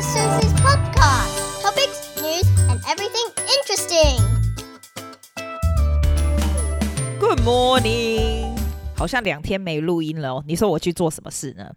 Sister Susie's podcast. Topics, news, and everything interesting. Good morning，好像两天没录音了哦。你说我去做什么事呢？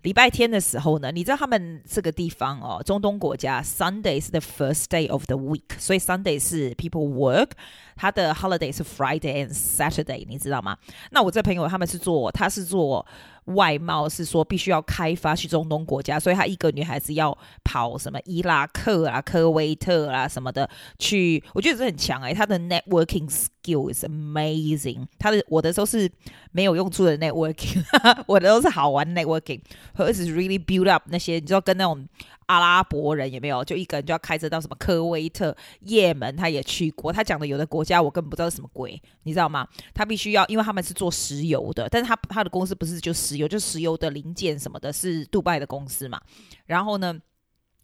礼拜天的时候呢，你知道他们这个地方哦，中东国家，Sunday 是 the first day of the week，所以 Sunday 是 people work，他的 holiday 是 Friday and Saturday，你知道吗？那我这朋友他们是做，他是做。 外贸是说必须要开发去中东国家，所以她一个女孩子要跑什么伊拉克啊、科威特啊什么的去，我觉得这很强哎、欸，她的 networking skill is amazing。她的我的时候是没有用处的 networking，我的都是好玩 networking。和 is really build up 那些，你知道跟那种。阿拉伯人有没有？就一个人就要开车到什么科威特、也门，他也去过。他讲的有的国家我根本不知道是什么鬼，你知道吗？他必须要，因为他们是做石油的，但是他他的公司不是就石有，就石油的零件什么的，是杜拜的公司嘛。然后呢，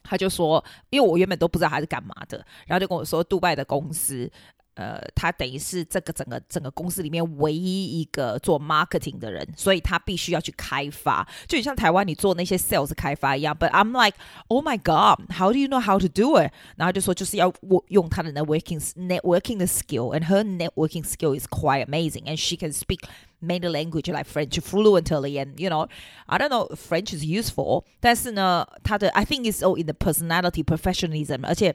他就说，因为我原本都不知道他是干嘛的，然后就跟我说，杜拜的公司。呃，他等于是这个整个整个公司里面唯一一个做 marketing 的人，所以他必须要去开发，就像台湾你做那些 sales 开发一样。But I'm like, oh my god, how do you know how to do it？然后就说就是要用他的 networking networking 的 skill，and her networking skill is quite amazing，and she can speak many language like French fluently，and you know, I don't know French is useful，但是呢，他的 I think is all in the personality professionalism，而且。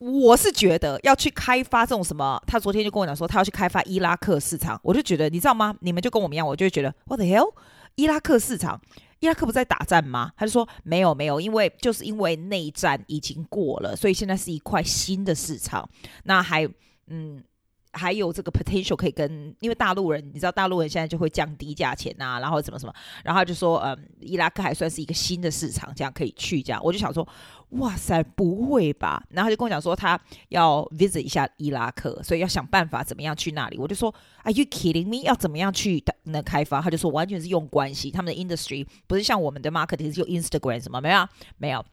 我是觉得要去开发这种什么，他昨天就跟我讲说，他要去开发伊拉克市场，我就觉得你知道吗？你们就跟我们一样，我就会觉得 What the hell？伊拉克市场，伊拉克不在打仗吗？他就说没有没有，因为就是因为内战已经过了，所以现在是一块新的市场。那还嗯。还有这个 potential 可以跟，因为大陆人，你知道大陆人现在就会降低价钱啊，然后怎么什么，然后就说，嗯，伊拉克还算是一个新的市场，这样可以去这样。我就想说，哇塞，不会吧？然后他就跟我讲说，他要 visit 一下伊拉克，所以要想办法怎么样去那里。我就说，Are you kidding me？要怎么样去那开发？他就说，完全是用关系，他们的 industry 不是像我们的 marketing 是用 Instagram 什么，没有，没有，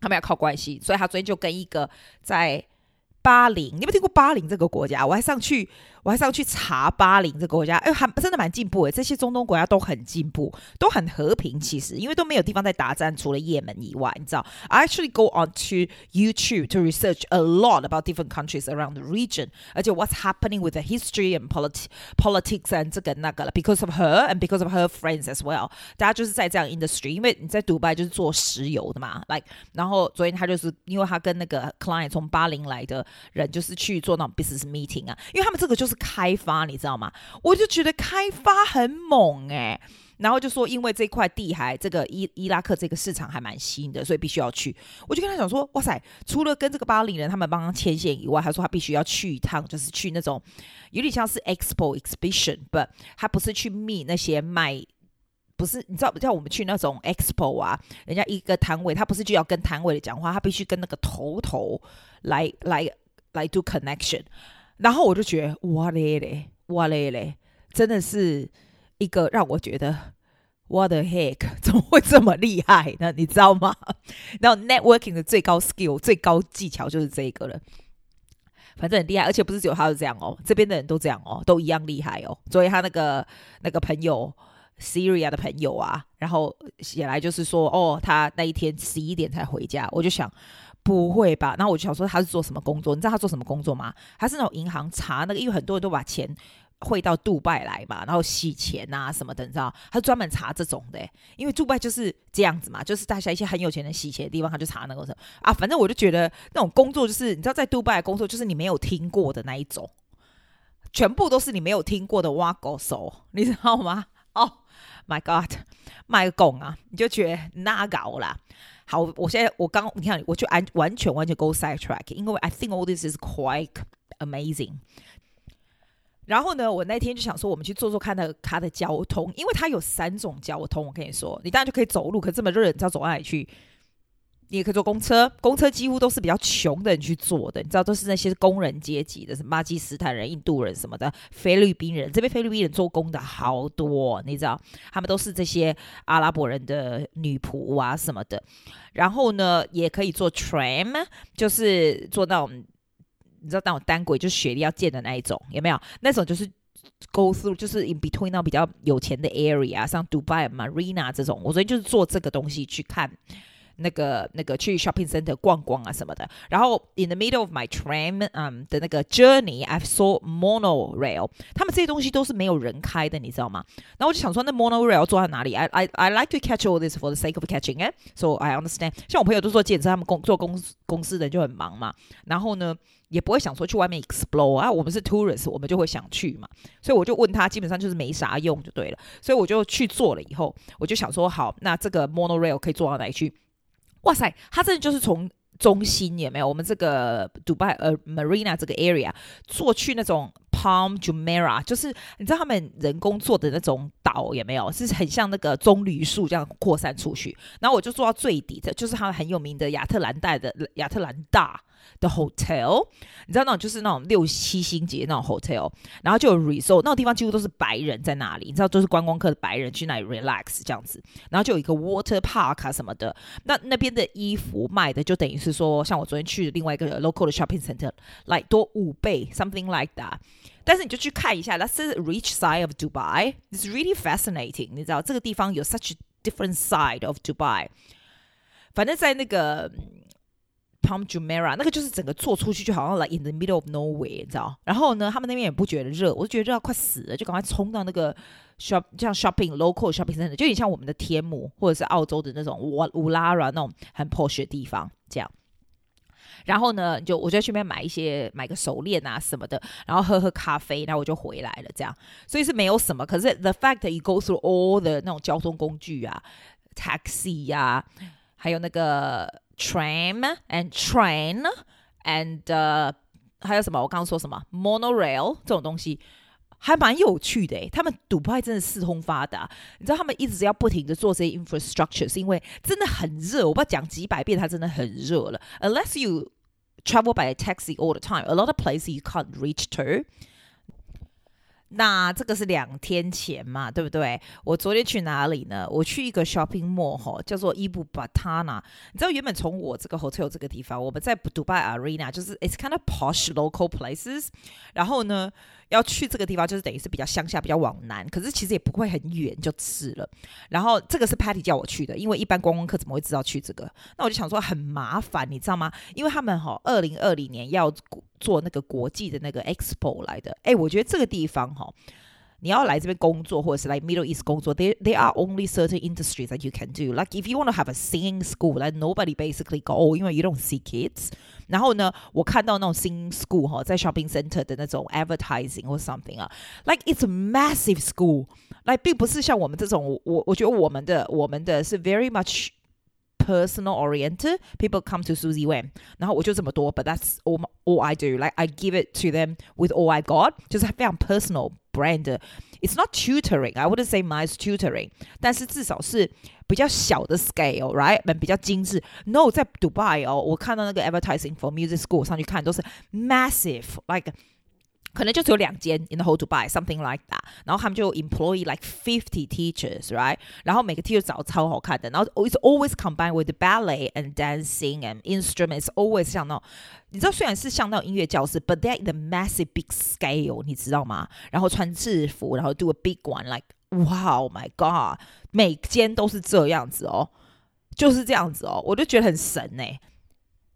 他们要靠关系。所以他昨天就跟一个在。巴林，你有没有听过巴林这个国家？我还上去。我还是要去查巴林这个国家，哎，还真的蛮进步诶。这些中东国家都很进步，都很和平。其实，因为都没有地方在打仗，除了也门以外，你知道？I actually go on to YouTube to research a lot about different countries around the region，而且 what's happening with the history and politi politics and 这个那个了。Because of her and because of her friends as well，大家就是在这样 industry，因为你在迪拜就是做石油的嘛，like，然后昨天他就是因为他跟那个 client 从巴林来的人，就是去做那种 business meeting 啊，因为他们这个就是。开发你知道吗？我就觉得开发很猛诶、然后就说因为这块地还这个伊伊拉克这个市场还蛮新的，所以必须要去。我就跟他讲说，哇塞，除了跟这个巴林人他们帮他牵线以外，他说他必须要去一趟，就是去那种有点像是 expo exhibition，but 他不是去 meet 那些卖，不是你知道，像我们去那种 expo 啊，人家一个摊位，他不是就要跟摊位的讲话，他必须跟那个头头来来来 do connection。然后我就觉得哇嘞嘞，哇嘞嘞，真的是一个让我觉得 What the heck，怎么会这么厉害呢？你知道吗？然后 networking 的最高 skill 最高技巧就是这个了，反正很厉害，而且不是只有他是这样哦，这边的人都这样哦，都一样厉害哦。所以他那个那个朋友 Syria 的朋友啊，然后写来就是说哦，他那一天十一点才回家，我就想。不会吧？然后我就想说他是做什么工作？你知道他做什么工作吗？他是那种银行查那个，因为很多人都把钱汇到杜拜来嘛，然后洗钱啊什么的，你知道？他专门查这种的，因为杜拜就是这样子嘛，就是大家一些很有钱人洗钱的地方，他就查那个什么啊。反正我就觉得那种工作就是，你知道，在杜拜的工作就是你没有听过的那一种，全部都是你没有听过的挖狗手，你知道吗？哦、oh，My God，卖拱啊，你就觉得那搞啦。好，我现在我刚你看，我就完完全完全 go side track，因为 I think all this is quite amazing。然后呢，我那天就想说，我们去做做看那个它的交通，因为它有三种交通。我跟你说，你当然就可以走路，可这么热，你知道走哪里去？你也可以坐公车，公车几乎都是比较穷的人去坐的，你知道都是那些工人阶级的，什么巴基斯坦人、印度人什么的，菲律宾人，这边菲律宾人做工的好多，你知道，他们都是这些阿拉伯人的女仆啊什么的。然后呢，也可以坐 tram，就是坐那种，你知道那种单轨，就是雪梨要建的那一种，有没有？那种就是 go through，就是 in between 那比较有钱的 area，像 Dubai Marina 这种。我昨天就是坐这个东西去看。那个那个去 shopping center 逛逛啊什么的。然后 in the middle of my train，嗯的那个 journey，I saw monorail，他们这些东西都是没有人开的，你知道吗？然后我就想说，那 monorail 坐在哪里？I I I like to catch all this for the sake of catching it，so I understand。像我朋友都说，简直他们工做公公司的就很忙嘛，然后呢，也不会想说去外面 explore 啊。我们是 tourists，我们就会想去嘛。所以我就问他，基本上就是没啥用就对了。所以我就去做了以后，我就想说，好，那这个 monorail 可以坐到哪里去？哇塞，他真的就是从中心也没有？我们这个 Dubai 呃 Marina 这个 area 坐去那种 Palm Jumeirah，就是你知道他们人工做的那种岛也没有？是很像那个棕榈树这样扩散出去。然后我就坐到最底的，就是他们很有名的亚特兰大的亚特兰大。的 hotel，你知道那种就是那种六七星级那种 hotel，然后就有 resort，那种地方几乎都是白人在那里，你知道都是观光客的白人去那里 relax 这样子，然后就有一个 water park 啊什么的，那那边的衣服卖的就等于是说，像我昨天去的另外一个 local 的 shopping center，like 多五倍 something like that，但是你就去看一下，that's the rich side of Dubai，it's really fascinating，你知道这个地方有 such a different side of Dubai，反正在那个。 Palm Jumeirah 那个就是整个坐出去就好像 like in the middle of nowhere，你知道？然后呢，他们那边也不觉得热，我就觉得热到快死了，就赶快冲到那个 shop，像 shopping local shopping center，就有点像我们的天母或者是澳洲的那种乌乌拉拉那种很 posh 的地方这样。然后呢，就我就去那边买一些买个手链啊什么的，然后喝喝咖啡，然后我就回来了这样。所以是没有什么，可是 the fact that you go through all the 那种交通工具啊，taxi 呀、啊，还有那个。Tram and train and、uh, 还有什么？我刚刚说什么？Monorail 这种东西还蛮有趣的诶。他们杜拜真的四通发达，你知道他们一直要不停的做这些 infrastructure，是因为真的很热。我不知道讲几百遍，它真的很热了。Unless you travel by a taxi all the time, a lot of places you can't reach to. 那这个是两天前嘛，对不对？我昨天去哪里呢？我去一个 shopping mall 哈，叫做伊布巴塔纳。你知道原本从我这个 hotel 这个地方，我们在 Dubai Arena，就是 it's kind of posh local places。然后呢，要去这个地方，就是等于是比较乡下，比较往南。可是其实也不会很远，就是了。然后这个是 Patty 叫我去的，因为一般观光客怎么会知道去这个？那我就想说很麻烦，你知道吗？因为他们哈，二零二零年要。做那个国际的那个 expo 来的，哎，我觉得这个地方哈，你要来这边工作或者是来 Middle East 工作，there there are only certain industries that you can do. Like if you want to have a singing school, like nobody basically go，因为 you don't see kids。然后呢，我看到那种 singing school 哈，在 shopping center 的那种 advertising 或 something 啊，like it's a massive school，来并不是像我们这种，我我觉得我们的我们的是 very much。Personal oriented people come to Suzy Wang，然后我就这么多，but that's all all I do. Like I give it to them with all I got，就是非常 personal brand。It's not tutoring, I wouldn't say my tutoring，但是至少是比较小的 scale，right？比较精致。No，在 Dubai 哦，我看到那个 advertising for music school 上去看都是 massive，like。 可能就只有两间 in the whole Dubai something like that，然后他们就 employ like fifty teachers，right？然后每个 teacher 长得超好看的，然后 it's always combined with the ballet and dancing and instruments always 像那种，你知道虽然是像那种音乐教室，but they're in the massive big scale，你知道吗？然后穿制服，然后 do a big one，like wow my god，每间都是这样子哦，就是这样子哦，我就觉得很神呢、欸。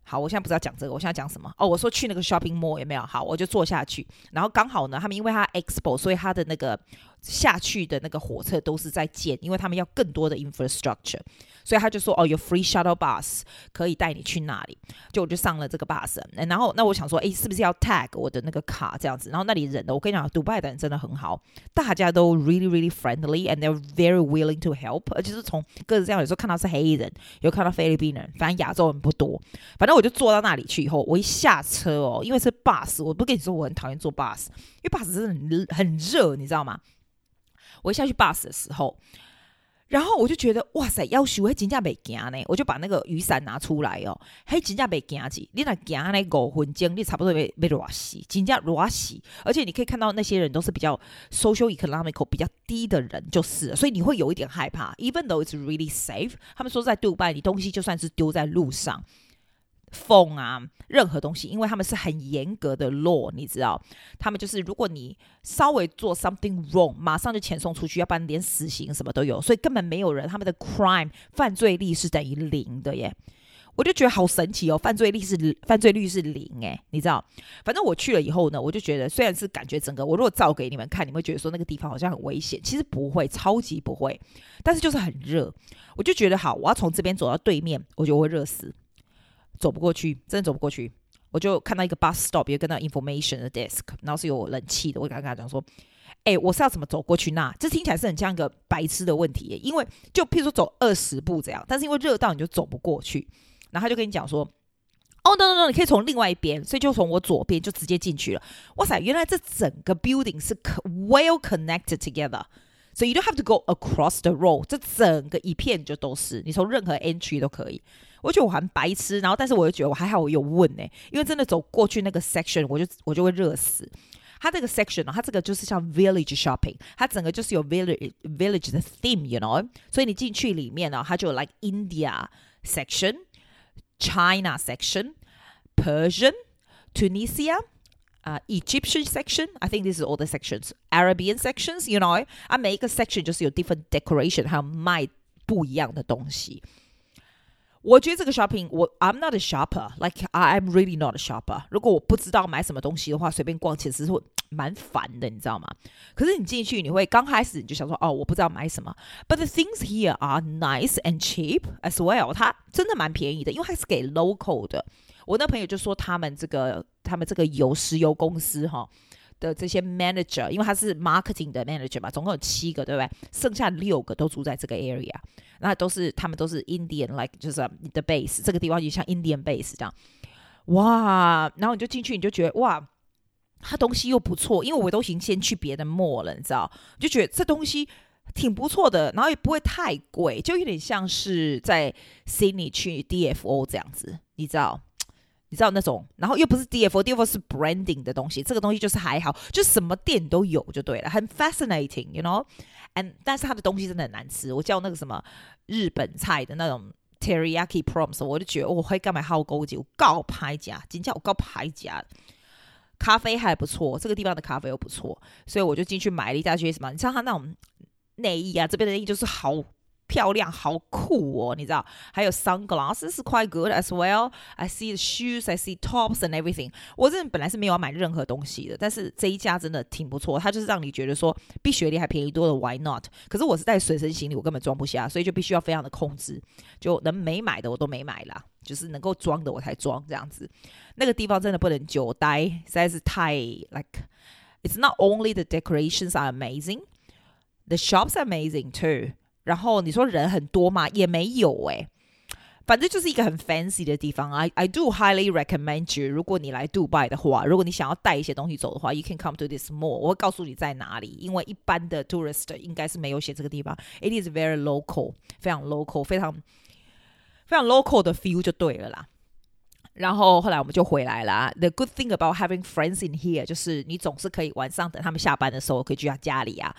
好，我现在不知道讲这个，我现在讲什么？哦，我说去那个 shopping mall 有没有？好，我就坐下去，然后刚好呢，他们因为他 expo，所以他的那个下去的那个火车都是在建，因为他们要更多的 infrastructure。所以他就说哦，有 free shuttle bus 可以带你去那里，就我就上了这个 bus，然后那我想说，诶，是不是要 tag 我的那个卡这样子？然后那里人呢，我跟你讲，杜拜的人真的很好，大家都 really really friendly and they're very willing to help，而且是从各自这样，有时候看到是黑人，有看到菲律宾人，反正亚洲人不多。反正我就坐到那里去以后，我一下车哦，因为是 bus，我不跟你说我很讨厌坐 bus，因为 bus 真的很很热，你知道吗？我一下去 bus 的时候。然后我就觉得哇塞，要修还真正袂惊呢，我就把那个雨伞拿出来哦，还真正袂惊起。你那惊那五分钟，你差不多被被热死，真正热死。而且你可以看到那些人都是比较 social economical 比较低的人，就是，所以你会有一点害怕。Even though it's really safe，他们说在杜拜，你东西就算是丢在路上。Phone 啊，任何东西，因为他们是很严格的 law，你知道，他们就是如果你稍微做 something wrong，马上就遣送出去，要不然连死刑什么都有，所以根本没有人，他们的 crime 犯罪率是等于零的耶。我就觉得好神奇哦，犯罪率是犯罪率是零诶，你知道？反正我去了以后呢，我就觉得虽然是感觉整个，我如果照给你们看，你会觉得说那个地方好像很危险，其实不会，超级不会，但是就是很热。我就觉得好，我要从这边走到对面，我就会热死，走不过去，真的走不过去。我就看到一个 bus stop，有跟到 information 的 desk，然后是有冷气的。我刚刚讲说，哎，我是要怎么走过去那？这听起来是很像一个白痴的问题，因为就譬如说走二十步这样，但是因为热到你就走不过去。然后他就跟你讲说，哦，no no no，你可以从另外一边，所以就从我左边就直接进去了。哇塞，原来这整个 building 是 well connected together，所以 you don't have to go across the road，这整个一片就都是，你从任何 entry 都可以。我觉得我很白痴，然后但是我又觉得我还好，我有问呢，因为真的走过去那个 section，我就我就会热死。它这个 section 呢，它这个就是像 village shopping，它整个就是有 village village 的 theme，you know，所以你进去里面呢，它就有 like India section。China section, Persian, Tunisia, uh, Egyptian section. I think this is all the sections. Arabian sections, you know. 啊，每一个 section 就是有 different decoration，还有卖不一样的东西。 我觉得这个 shopping，我 I'm not a shopper. Like I'm really not a shopper. 如果我不知道买什么东西的话，随便逛其实是会蛮烦的，你知道吗？可是你进去，你会刚开始你就想说，哦，我不知道买什么。But the things here are nice and cheap as well。它真的蛮便宜的，因为它是给 local 的。我那朋友就说，他们这个他们这个油石油公司哈的这些 manager，因为他是 marketing 的 manager 嘛，总共有七个，对不对？剩下六个都住在这个 area，那都是他们都是 Indian，like 就是 the base，这个地方就像 Indian base 这样。哇，然后你就进去，你就觉得哇。它东西又不错，因为我都已经先去别的 mall 了，你知道，就觉得这东西挺不错的，然后也不会太贵，就有点像是在 Sydney 去 DFO 这样子，你知道，你知道那种，然后又不是 DFO，DFO 是 branding 的东西，这个东西就是还好，就什么店都有就对了，很 fascinating，you know？嗯但是他的东西真的很难吃，我叫那个什么日本菜的那种 teriyaki prawns，我就觉得我会干嘛好高级，我告拍价，今天我告拍价。咖啡还不错，这个地方的咖啡又不错，所以我就进去买了一大堆什么。你知道他那种内衣啊，这边的内衣就是好漂亮、好酷哦，你知道？还有 sunglasses 是 quite good as well. I see the shoes, I see tops and everything。我这本来是没有要买任何东西的，但是这一家真的挺不错，它就是让你觉得说比雪梨还便宜多了，Why not？可是我是带随身行李，我根本装不下，所以就必须要非常的控制，就能没买的我都没买啦。就是能够装的我才装这样子，那个地方真的不能久待，实在是太 like。It's not only the decorations are amazing, the shops are amazing too。 然后你说人很多嘛？也没有诶。反正就是一个很 fancy 的地方。I I do highly recommend you。如果你来 Dubai 的话，如果你想要带一些东西走的话，you can come to this mall。我会告诉你在哪里，因为一般的 tourist 应该是没有写这个地方。It is very local，非常 local，非常。非常 local 的 feel 就对了啦，然后后来我们就回来了。The good thing about having friends in here 就是你总是可以晚上等他们下班的时候，可以去他家里啊，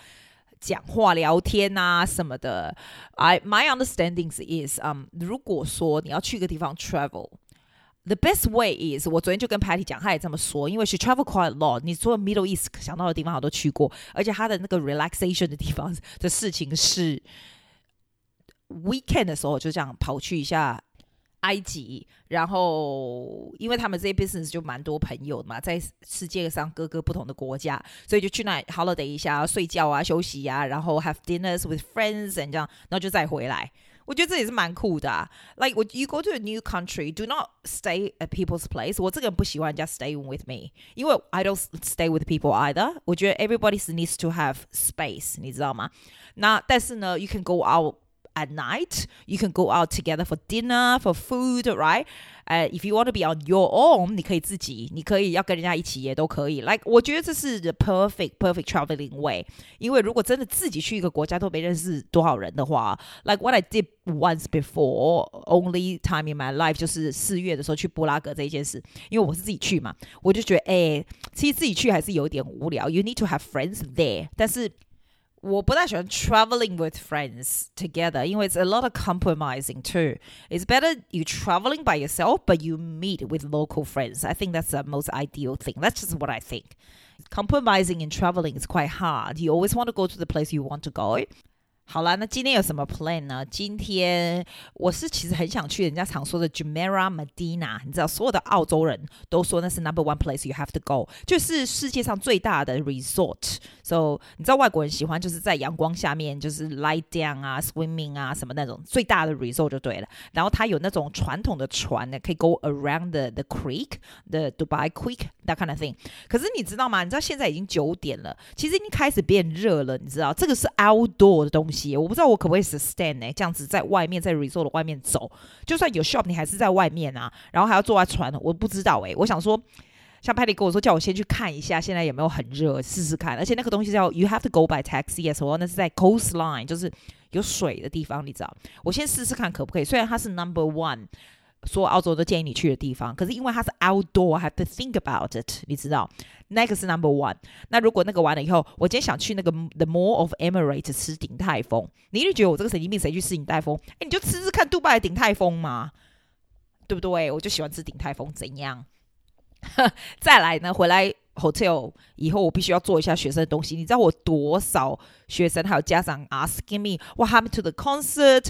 讲话聊天啊什么的。I my understanding is，嗯，如果说你要去一个地方 travel，the best way is，我昨天就跟 Patty 讲，他也这么说，因为 she travel quite a lot。你说 Middle East 想到的地方，我都去过，而且他的那个 relaxation 的地方的事情是。Weekend 的时候就这样跑去一下埃及，然后因为他们这些 business 就蛮多朋友嘛，在世界上各个不同的国家，所以就去那 holiday 一下，睡觉啊，休息啊，然后 have dinners with friends and 这样，然后就再回来。我觉得这也是蛮酷的啊。Like when you go to a new country, do not stay at people's place。我这个人不喜欢人家 stay with me，因为 I don't stay with people either。我觉得 everybody needs to have space，你知道吗？那但是呢，you can go out。 At night, you can go out together for dinner, for food, right? 呃、uh, if you want to be on your own，你可以自己，你可以要跟人家一起也都可以。Like，我觉得这是 the perfect, perfect traveling way。因为如果真的自己去一个国家都没认识多少人的话，like what I did once before, only time in my life，就是四月的时候去布拉格这一件事。因为我是自己去嘛，我就觉得，哎，其实自己去还是有点无聊。You need to have friends there，但是。 我不太喜欢 traveling with friends together，因为 it's a lot of compromising too. It's better you traveling by yourself, but you meet with local friends. I think that's the most ideal thing. That's just what I think. Compromising in traveling is quite hard. You always want to go to the place you want to go. 好了，那今天有什么 plan 呢？今天我是其实很想去人家常说的 Jumeirah Medina，你知道所有的澳洲人都说那是 number one place you have to go，就是世界上最大的 resort。So 你知道外国人喜欢就是在阳光下面就是 lie down 啊，swimming 啊什么那种最大的 resort 就对了。然后它有那种传统的船呢，可以 go around the the creek，the Dubai Creek that kind of thing。可是你知道吗？你知道现在已经九点了，其实已经开始变热了，你知道这个是 outdoor 的东西。我不知道我可不可以 sustain 呢？这样子在外面，在 resort 的外面走，就算有 shop，你还是在外面啊。然后还要坐在船，我不知道诶。我想说，像 Patty 跟我说，叫我先去看一下，现在有没有很热，试试看。而且那个东西叫 you have to go by taxi as 或那是在 coastline，就是有水的地方，你知道。我先试试看可不可以。虽然它是 number one。所有澳洲都建议你去的地方，可是因为它是 outdoor，have to think about it，你知道，那个是 number one。那如果那个完了以后，我今天想去那个 The Mall of Emirates 吃鼎泰丰，你一定觉得我这个神经病，谁去吃鼎泰丰？哎，你就吃吃看杜拜的鼎泰丰嘛，对不对？我就喜欢吃鼎泰丰，怎样？再来呢，回来 hotel 以后，我必须要做一下学生的东西。你知道我多少学生还有家长 asking me what happened to the concert？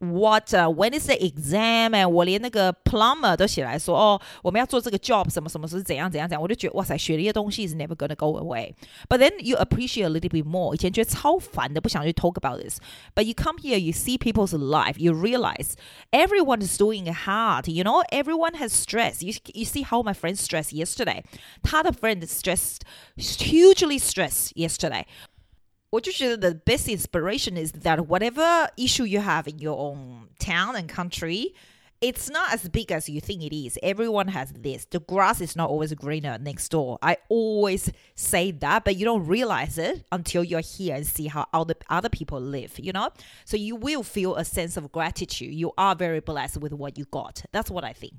concert？What? When is the exam? 哎，我连那个 plumber 都写来说，哦，我们要做这个 job，什么什么是怎样怎样怎样，我就觉得哇塞，学的一些东西 is never gonna go away. But then you appreciate a little bit more. 以前觉得超烦的，不想去 talk about this. But you come here, you see people's life, you realize everyone is doing it hard. You know, everyone has stress. You you see how my friend stressed yesterday. 他的 friend stressed hugely stressed yesterday. 我就觉得 the best inspiration is that whatever issue you have in your own town and country, it's not as big as you think it is. Everyone has this. The grass is not always greener next door. I always say that, but you don't realize it until you're here and see how other other people live, you know? So you will feel a sense of gratitude. You are very blessed with what you got. That's what I think.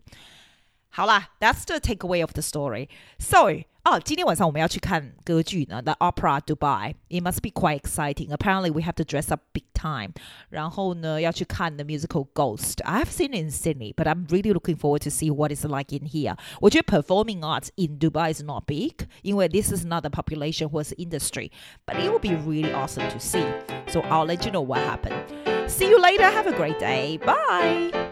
好啦，That's the takeaway of the story. So， 哦，今天晚上我们要去看歌剧呢，The Opera Dubai. It must be quite exciting. Apparently, we have to dress up big time. 然后呢，要去看 the musical Ghost. I've seen it in Sydney, but I'm really looking forward to see what it's like in here. 我觉得 performing arts in Dubai is not big, 因为 this is not the population or the industry. But it will be really awesome to see. So I'll let you know what happened. See you later. Have a great day. Bye.